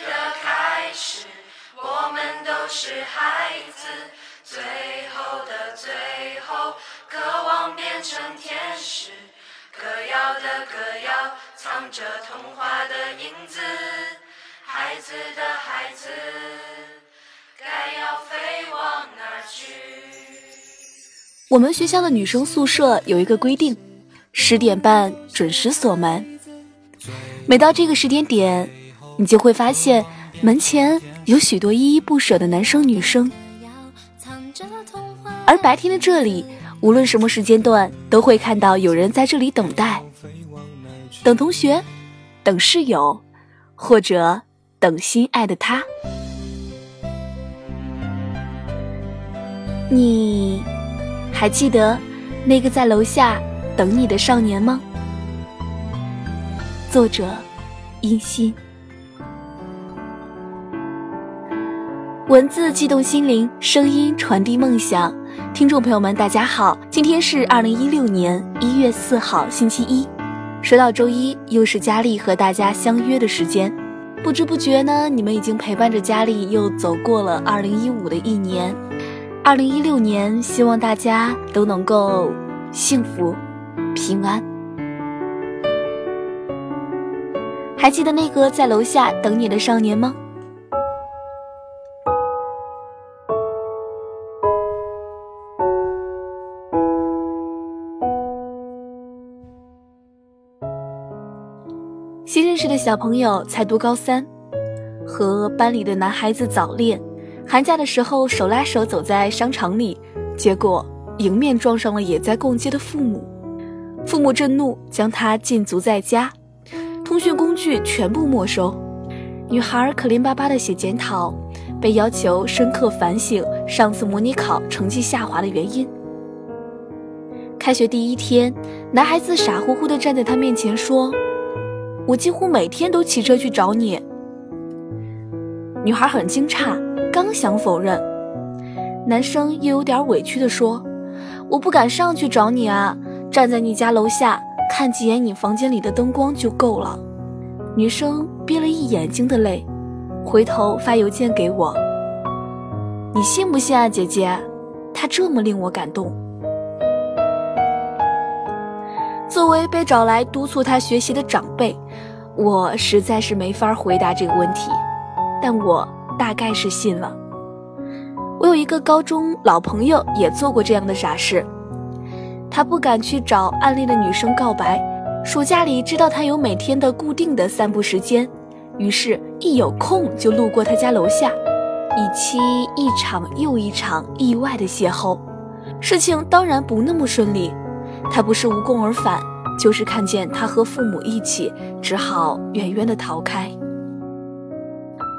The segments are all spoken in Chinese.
的开始，我们都是孩子，最后的最后，渴望变成天使。歌谣的歌谣，藏着童话的影子，孩子的孩子，该要飞往哪去？我们学校的女生宿舍有一个规定，十点半准时锁门。每到这个时间点，你就会发现门前有许多依依不舍的男生女生，而白天的这里。无论什么时间段，都会看到有人在这里等待，等同学，等室友，或者等心爱的他。你还记得那个在楼下等你的少年吗？作者：殷心。文字悸动心灵，声音传递梦想。听众朋友们，大家好，今天是二零一六年一月四号，星期一。说到周一，又是佳丽和大家相约的时间。不知不觉呢，你们已经陪伴着佳丽又走过了二零一五的一年。二零一六年，希望大家都能够幸福、平安。还记得那个在楼下等你的少年吗？认识的小朋友才读高三，和班里的男孩子早恋，寒假的时候手拉手走在商场里，结果迎面撞上了也在逛街的父母，父母震怒，将他禁足在家，通讯工具全部没收。女孩可怜巴巴的写检讨，被要求深刻反省上次模拟考成绩下滑的原因。开学第一天，男孩子傻乎乎的站在他面前说。我几乎每天都骑车去找你。女孩很惊诧，刚想否认，男生又有点委屈地说：“我不敢上去找你啊，站在你家楼下看几眼你房间里的灯光就够了。”女生憋了一眼睛的泪，回头发邮件给我：“你信不信啊，姐姐？他这么令我感动。”作为被找来督促他学习的长辈，我实在是没法回答这个问题，但我大概是信了。我有一个高中老朋友也做过这样的傻事，他不敢去找暗恋的女生告白，暑假里知道他有每天的固定的散步时间，于是，一有空就路过他家楼下，以期一场又一场意外的邂逅。事情当然不那么顺利。他不是无功而返，就是看见他和父母一起，只好远远的逃开。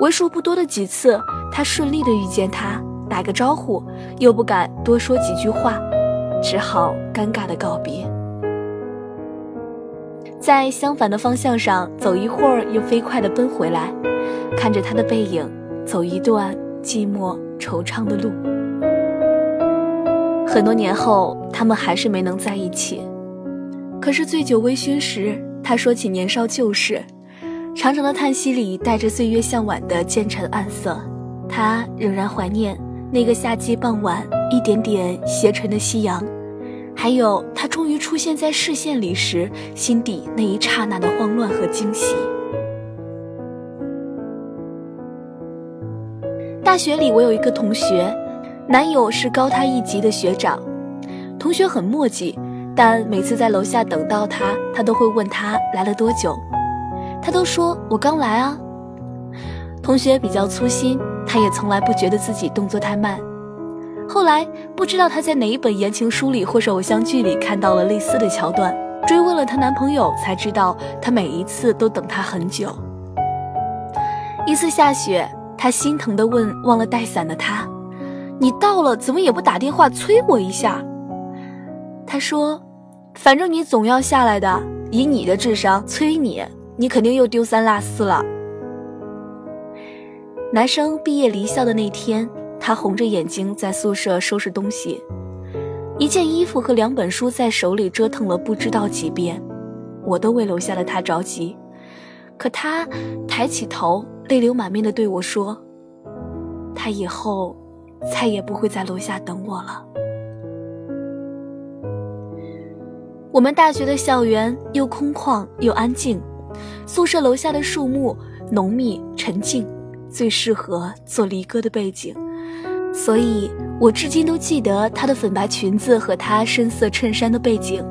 为数不多的几次，他顺利的遇见他，打个招呼，又不敢多说几句话，只好尴尬的告别。在相反的方向上走一会儿，又飞快的奔回来，看着他的背影，走一段寂寞惆怅的路。很多年后，他们还是没能在一起。可是醉酒微醺时，他说起年少旧事，长长的叹息里带着岁月向晚的渐沉暗色。他仍然怀念那个夏季傍晚，一点点斜沉的夕阳，还有他终于出现在视线里时，心底那一刹那的慌乱和惊喜。大学里，我有一个同学。男友是高他一级的学长，同学很墨迹，但每次在楼下等到他，他都会问他来了多久，他都说我刚来啊。同学比较粗心，他也从来不觉得自己动作太慢。后来不知道他在哪一本言情书里或是偶像剧里看到了类似的桥段，追问了她男朋友，才知道她每一次都等他很久。一次下雪，他心疼地问忘了带伞的他。你到了，怎么也不打电话催我一下？他说：“反正你总要下来的，以你的智商，催你，你肯定又丢三落四了。”男生毕业离校的那天，他红着眼睛在宿舍收拾东西，一件衣服和两本书在手里折腾了不知道几遍，我都为楼下的他着急。可他抬起头，泪流满面的对我说：“他以后再也不会在楼下等我了。”我们大学的校园又空旷又安静，宿舍楼下的树木浓密沉静，最适合做离歌的背景。所以我至今都记得她的粉白裙子和她深色衬衫的背景，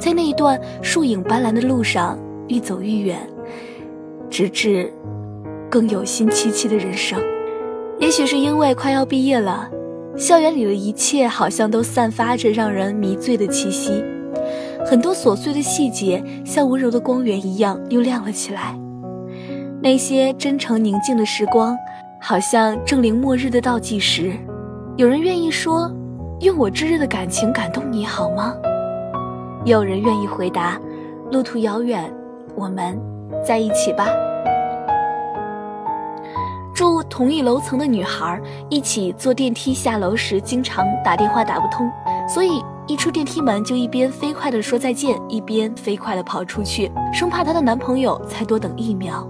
在那一段树影斑斓的路上愈走愈远，直至更有心凄凄的人生。也许是因为快要毕业了，校园里的一切好像都散发着让人迷醉的气息。很多琐碎的细节，像温柔的光源一样，又亮了起来。那些真诚宁静的时光，好像正临末日的倒计时。有人愿意说：“用我炙热的感情感动你好吗？”也有人愿意回答：“路途遥远，我们在一起吧。”住同一楼层的女孩，一起坐电梯下楼时，经常打电话打不通，所以。一出电梯门，就一边飞快地说再见，一边飞快地跑出去，生怕她的男朋友再多等一秒。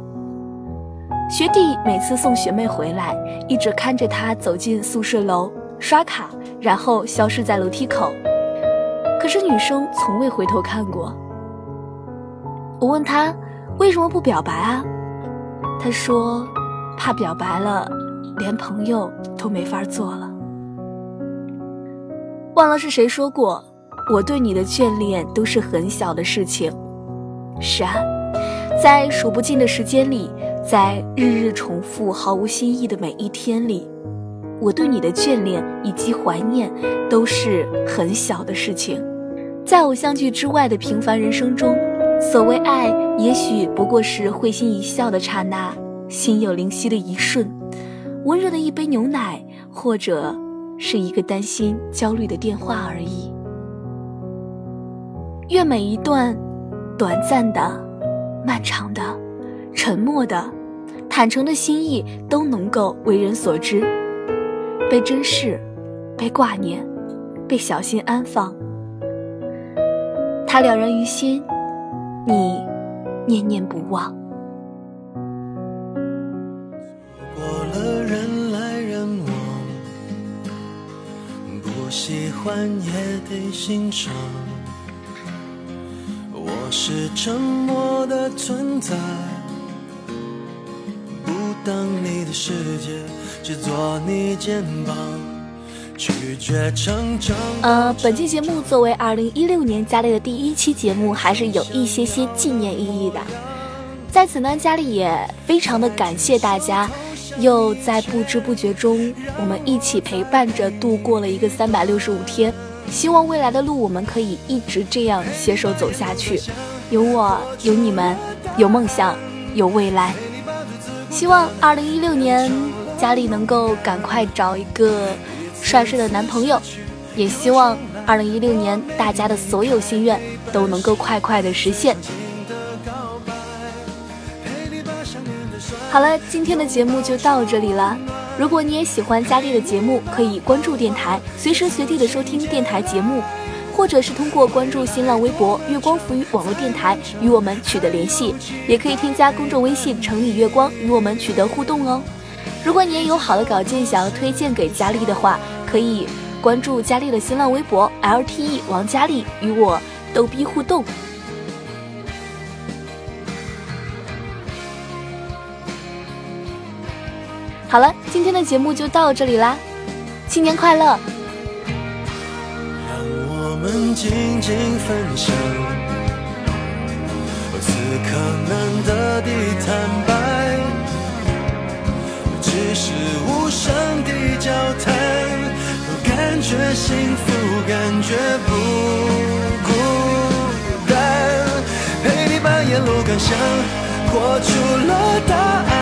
学弟每次送学妹回来，一直看着她走进宿舍楼刷卡，然后消失在楼梯口。可是女生从未回头看过。我问她为什么不表白啊？她说怕表白了，连朋友都没法做了。忘了是谁说过，我对你的眷恋都是很小的事情。是啊，在数不尽的时间里，在日日重复、毫无新意的每一天里，我对你的眷恋以及怀念都是很小的事情。在偶像剧之外的平凡人生中，所谓爱，也许不过是会心一笑的刹那，心有灵犀的一瞬，温热的一杯牛奶，或者。是一个担心、焦虑的电话而已。愿每一段短暂的、漫长的、沉默的、坦诚的心意都能够为人所知，被珍视，被挂念，被小心安放。他了然于心，你念念不忘。喜欢也得欣赏。我是沉默的存在，不当你的世界，只做你肩膀。拒绝成长。呃，本期节目作为二零一六年佳丽的第一期节目，还是有一些些纪念意义的。在此呢，佳丽也非常的感谢大家。又在不知不觉中，我们一起陪伴着度过了一个三百六十五天。希望未来的路，我们可以一直这样携手走下去。有我，有你们，有梦想，有未来。希望二零一六年，佳丽能够赶快找一个帅帅的男朋友。也希望二零一六年，大家的所有心愿都能够快快的实现。好了，今天的节目就到这里了。如果你也喜欢佳丽的节目，可以关注电台，随时随地的收听电台节目，或者是通过关注新浪微博“月光浮语网络电台”与我们取得联系，也可以添加公众微信“城里月光”与我们取得互动哦。如果你也有好的稿件想要推荐给佳丽的话，可以关注佳丽的新浪微博 “lte 王佳丽”与我逗逼互动。好了，今天的节目就到这里啦，新年快乐！让我们静静分享，此刻难得的坦白，只是无声的交谈，感觉幸福，感觉不孤单，陪你把沿路感想活出了答案。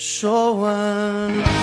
说完。